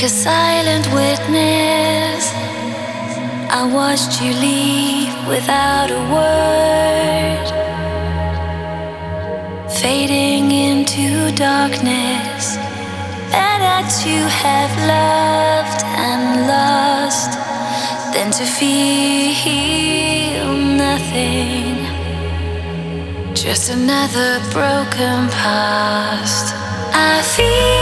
Like a silent witness, I watched you leave without a word, fading into darkness. And that you have loved and lost, then to feel nothing, just another broken past. I feel.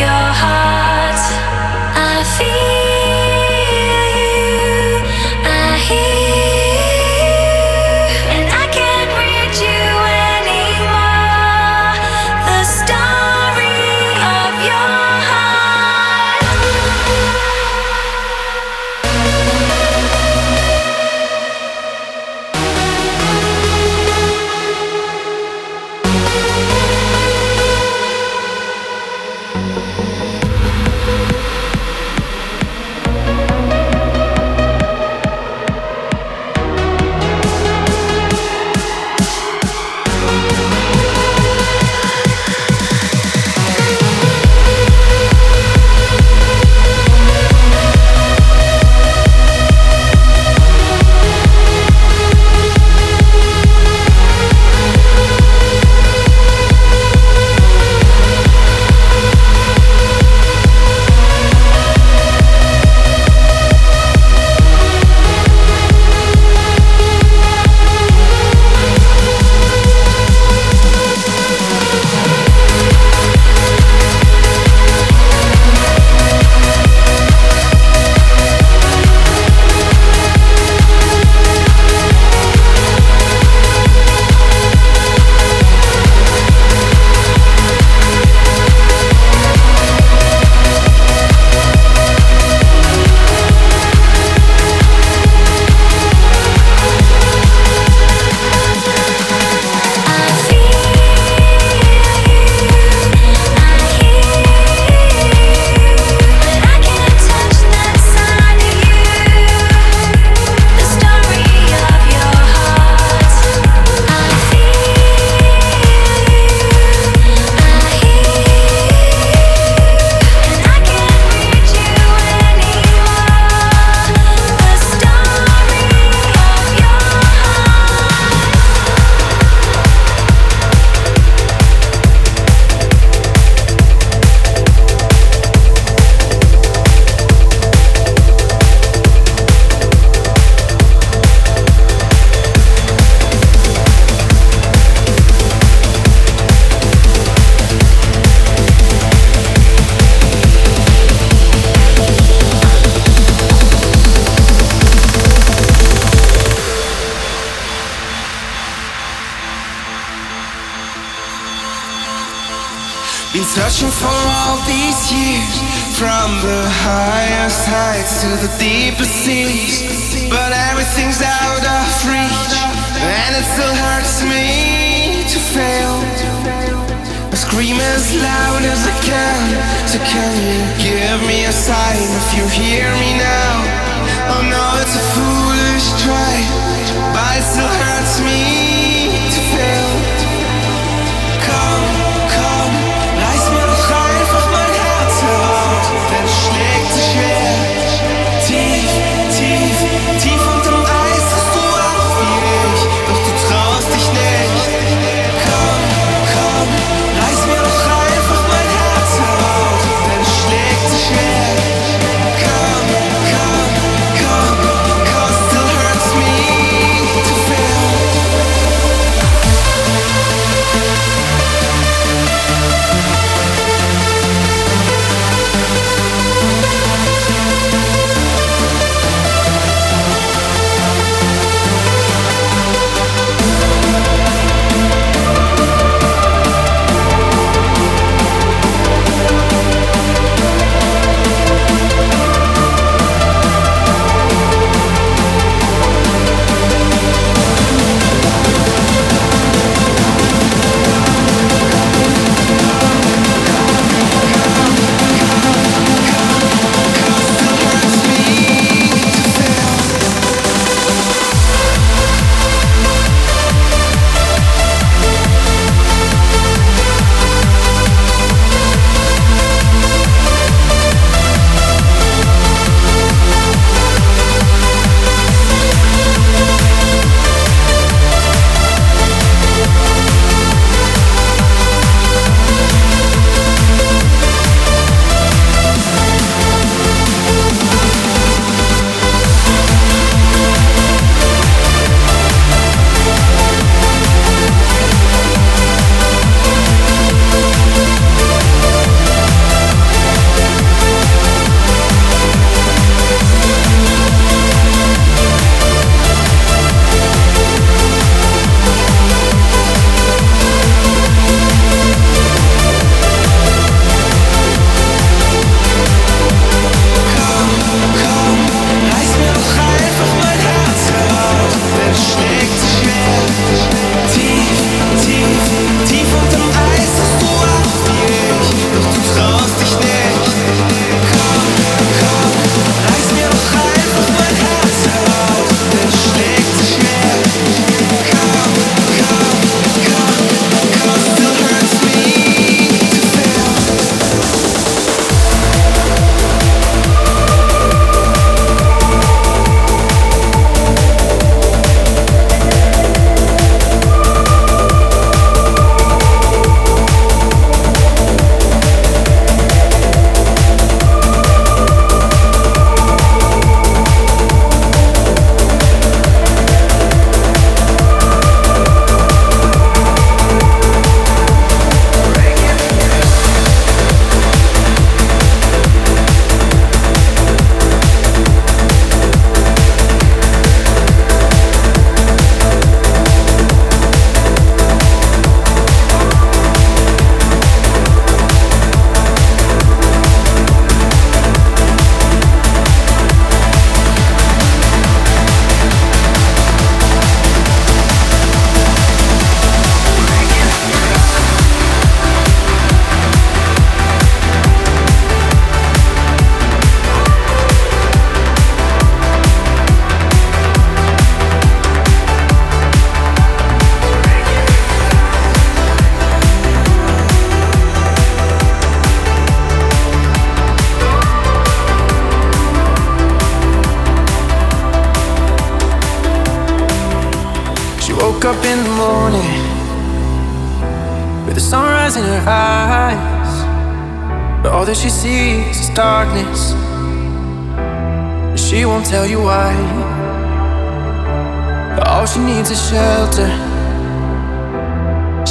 Dios. Everything's out of reach And it still hurts me to fail. I scream as loud as I can So can you give me a sign if you hear me now? Oh no, it's a foolish try But it still hurts me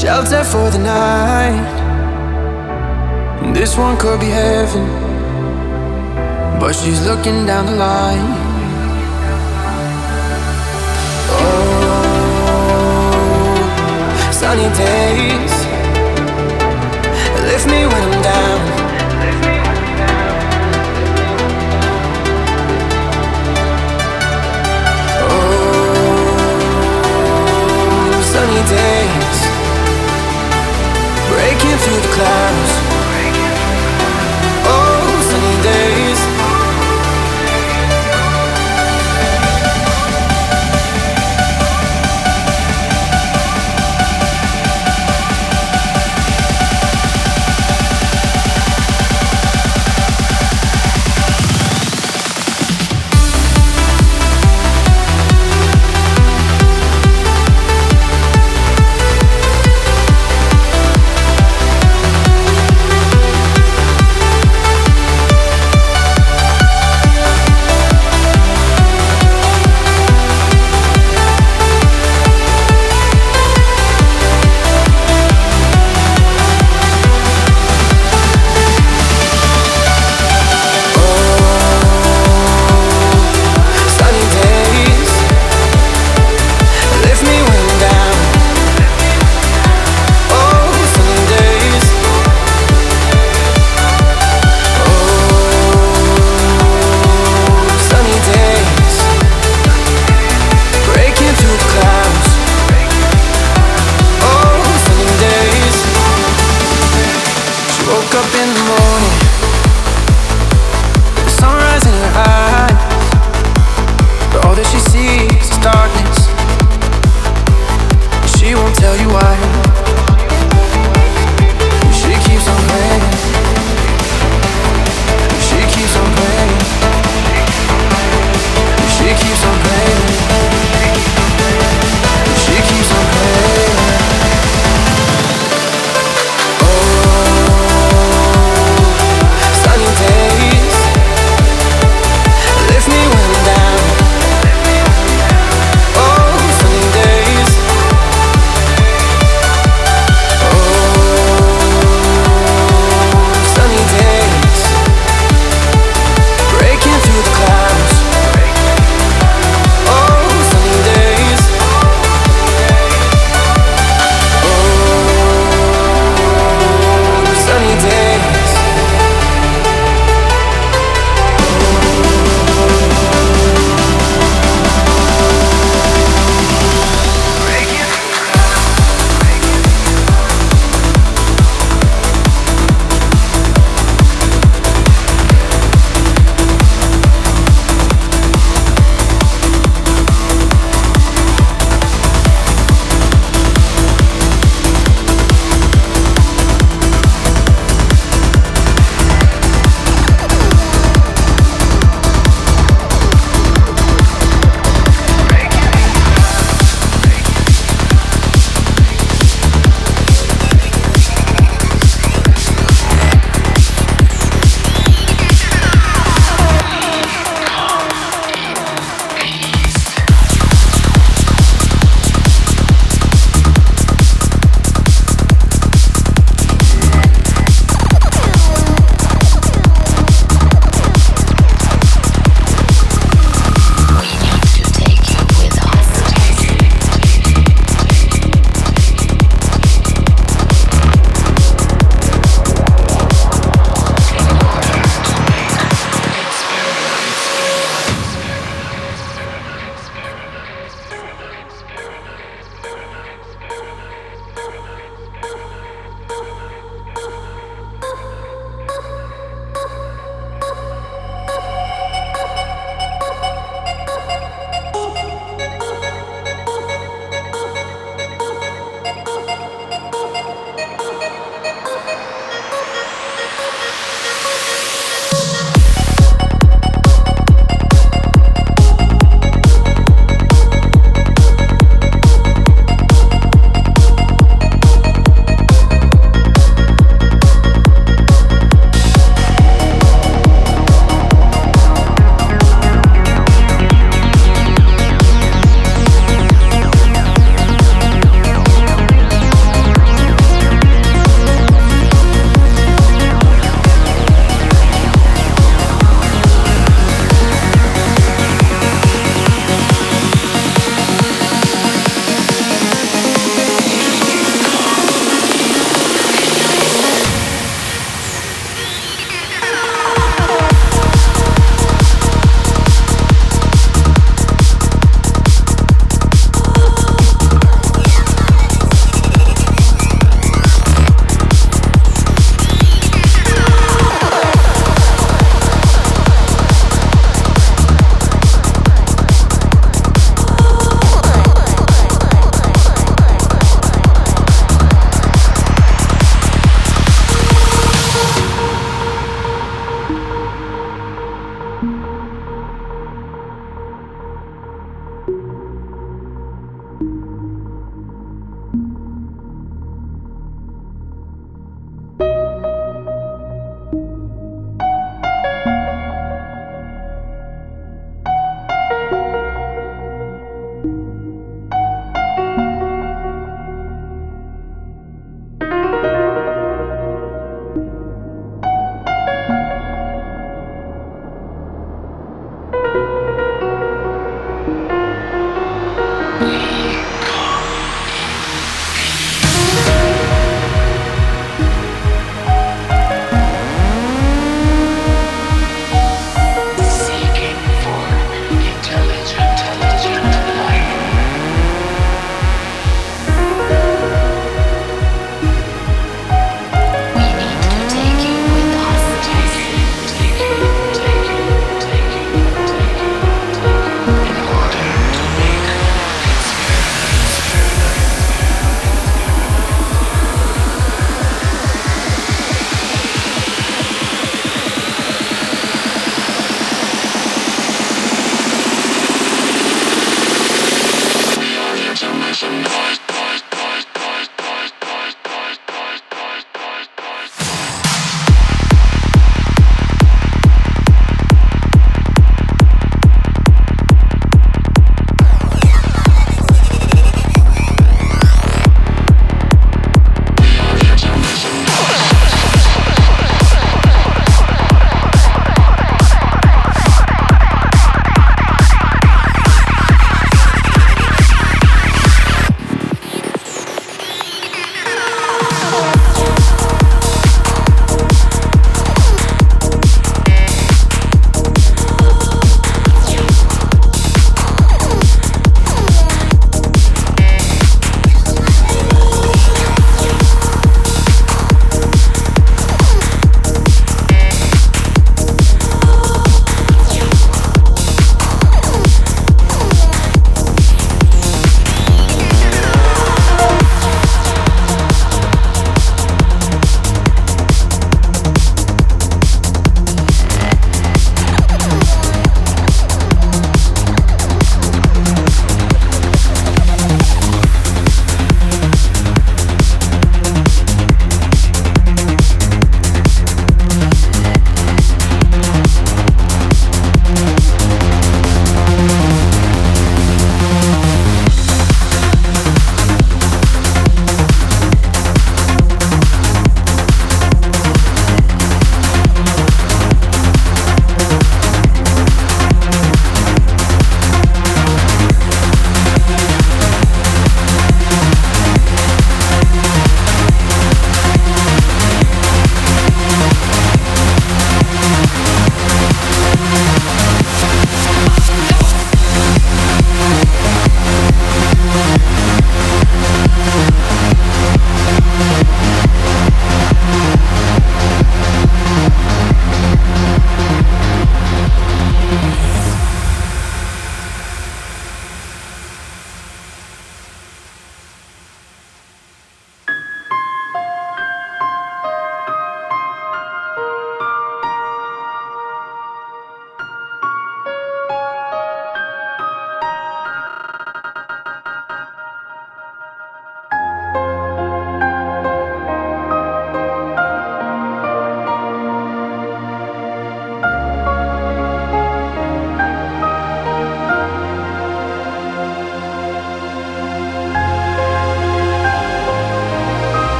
Shelter for the night. This one could be heaven. But she's looking down the line. Oh, sunny days lift me when I'm down. Oh, sunny days, through the clouds.